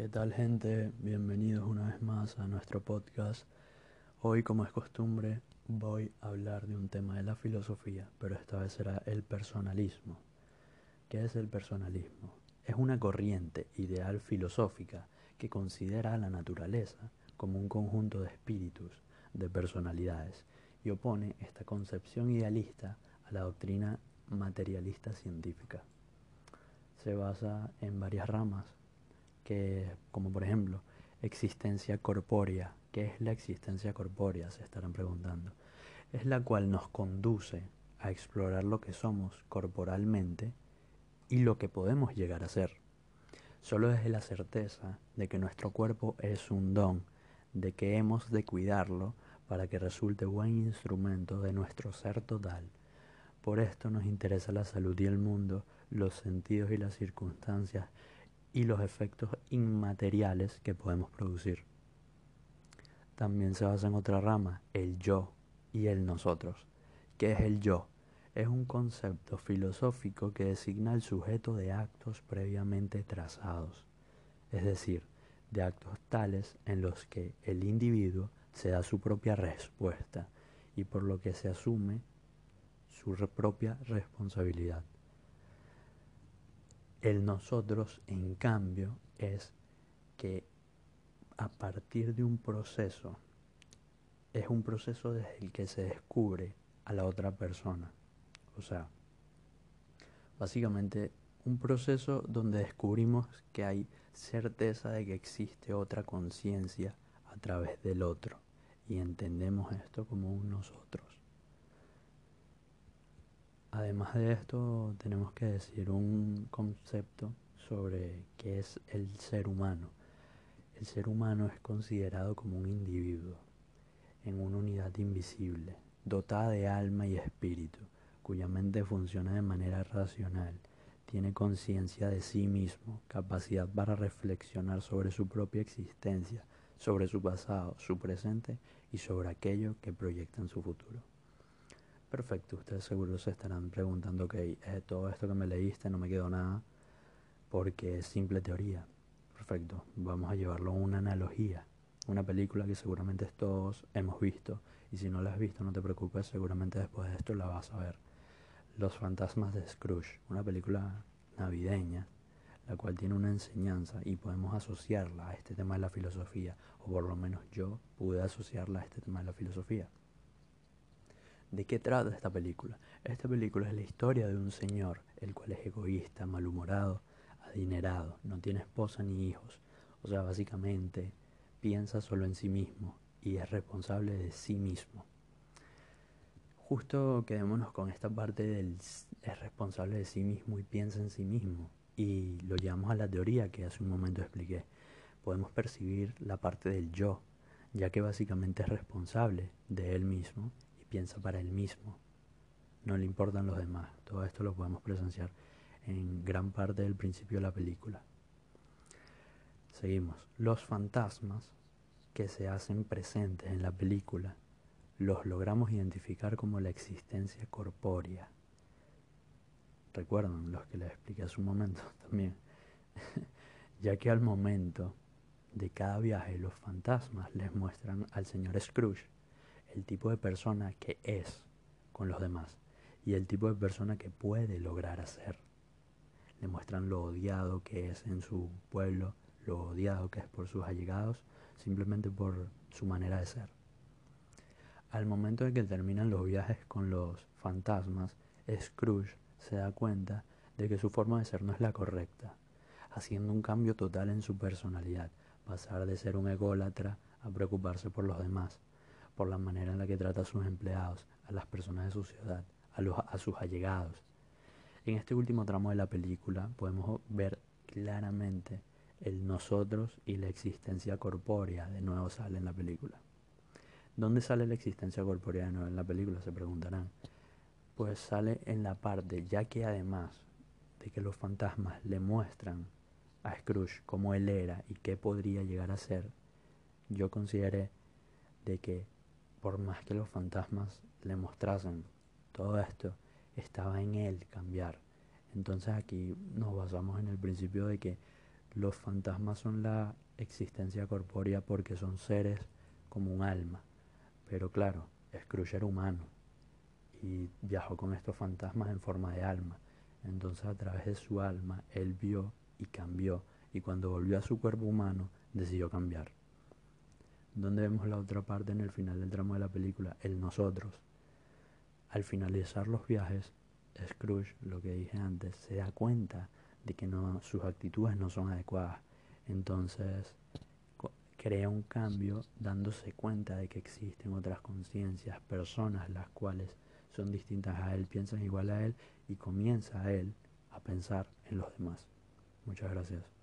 ¿Qué tal gente? Bienvenidos una vez más a nuestro podcast. Hoy, como es costumbre, voy a hablar de un tema de la filosofía, pero esta vez será el personalismo. ¿Qué es el personalismo? Es una corriente ideal filosófica que considera a la naturaleza como un conjunto de espíritus, de personalidades, y opone esta concepción idealista a la doctrina materialista científica. Se basa en varias ramas como por ejemplo, existencia corpórea. ¿Qué es la existencia corpórea? Se estarán preguntando. Es la cual nos conduce a explorar lo que somos corporalmente y lo que podemos llegar a ser. Solo desde la certeza de que nuestro cuerpo es un don, de que hemos de cuidarlo para que resulte buen instrumento de nuestro ser total. Por esto nos interesa la salud y el mundo, los sentidos y las circunstancias y los efectos inmateriales que podemos producir. También se basa en otra rama, el yo y el nosotros. ¿Qué es el yo? Es un concepto filosófico que designa el sujeto de actos previamente trazados, es decir, de actos tales en los que el individuo se da su propia respuesta y por lo que se asume su propia responsabilidad. El nosotros, en cambio, es que a partir de un proceso, es un proceso desde el que se descubre a la otra persona. O sea, básicamente un proceso donde descubrimos que hay certeza de que existe otra conciencia a través del otro y entendemos esto como un nosotros. Además de esto, tenemos que decir un concepto sobre qué es el ser humano. El ser humano es considerado como un individuo en una unidad invisible, dotada de alma y espíritu, cuya mente funciona de manera racional, tiene conciencia de sí mismo, capacidad para reflexionar sobre su propia existencia, sobre su pasado, su presente y sobre aquello que proyecta en su futuro. Perfecto, ustedes seguro se estarán preguntando, ok, eh, todo esto que me leíste no me quedó nada porque es simple teoría. Perfecto, vamos a llevarlo a una analogía, una película que seguramente todos hemos visto y si no la has visto no te preocupes, seguramente después de esto la vas a ver. Los fantasmas de Scrooge, una película navideña, la cual tiene una enseñanza y podemos asociarla a este tema de la filosofía, o por lo menos yo pude asociarla a este tema de la filosofía. ¿De qué trata esta película? Esta película es la historia de un señor, el cual es egoísta, malhumorado, adinerado, no tiene esposa ni hijos. O sea, básicamente piensa solo en sí mismo y es responsable de sí mismo. Justo quedémonos con esta parte del es responsable de sí mismo y piensa en sí mismo. Y lo llevamos a la teoría que hace un momento expliqué. Podemos percibir la parte del yo, ya que básicamente es responsable de él mismo piensa para él mismo. No le importan los demás. Todo esto lo podemos presenciar en gran parte del principio de la película. Seguimos. Los fantasmas que se hacen presentes en la película los logramos identificar como la existencia corpórea. Recuerdan los que les expliqué hace un momento también. ya que al momento de cada viaje los fantasmas les muestran al señor Scrooge el tipo de persona que es con los demás y el tipo de persona que puede lograr hacer. Le muestran lo odiado que es en su pueblo, lo odiado que es por sus allegados, simplemente por su manera de ser. Al momento de que terminan los viajes con los fantasmas, Scrooge se da cuenta de que su forma de ser no es la correcta, haciendo un cambio total en su personalidad, pasar de ser un ególatra a preocuparse por los demás, por la manera en la que trata a sus empleados, a las personas de su ciudad, a, los, a sus allegados. En este último tramo de la película podemos ver claramente el nosotros y la existencia corpórea de nuevo sale en la película. ¿Dónde sale la existencia corpórea de nuevo en la película? Se preguntarán. Pues sale en la parte, ya que además de que los fantasmas le muestran a Scrooge cómo él era y qué podría llegar a ser, yo consideré de que por más que los fantasmas le mostrasen todo esto, estaba en él cambiar. Entonces aquí nos basamos en el principio de que los fantasmas son la existencia corpórea porque son seres como un alma. Pero claro, Scrooge era humano y viajó con estos fantasmas en forma de alma. Entonces a través de su alma él vio y cambió y cuando volvió a su cuerpo humano decidió cambiar. Donde vemos la otra parte en el final del tramo de la película, el nosotros. Al finalizar los viajes, Scrooge, lo que dije antes, se da cuenta de que no, sus actitudes no son adecuadas. Entonces crea un cambio dándose cuenta de que existen otras conciencias, personas las cuales son distintas a él, piensan igual a él y comienza a él a pensar en los demás. Muchas gracias.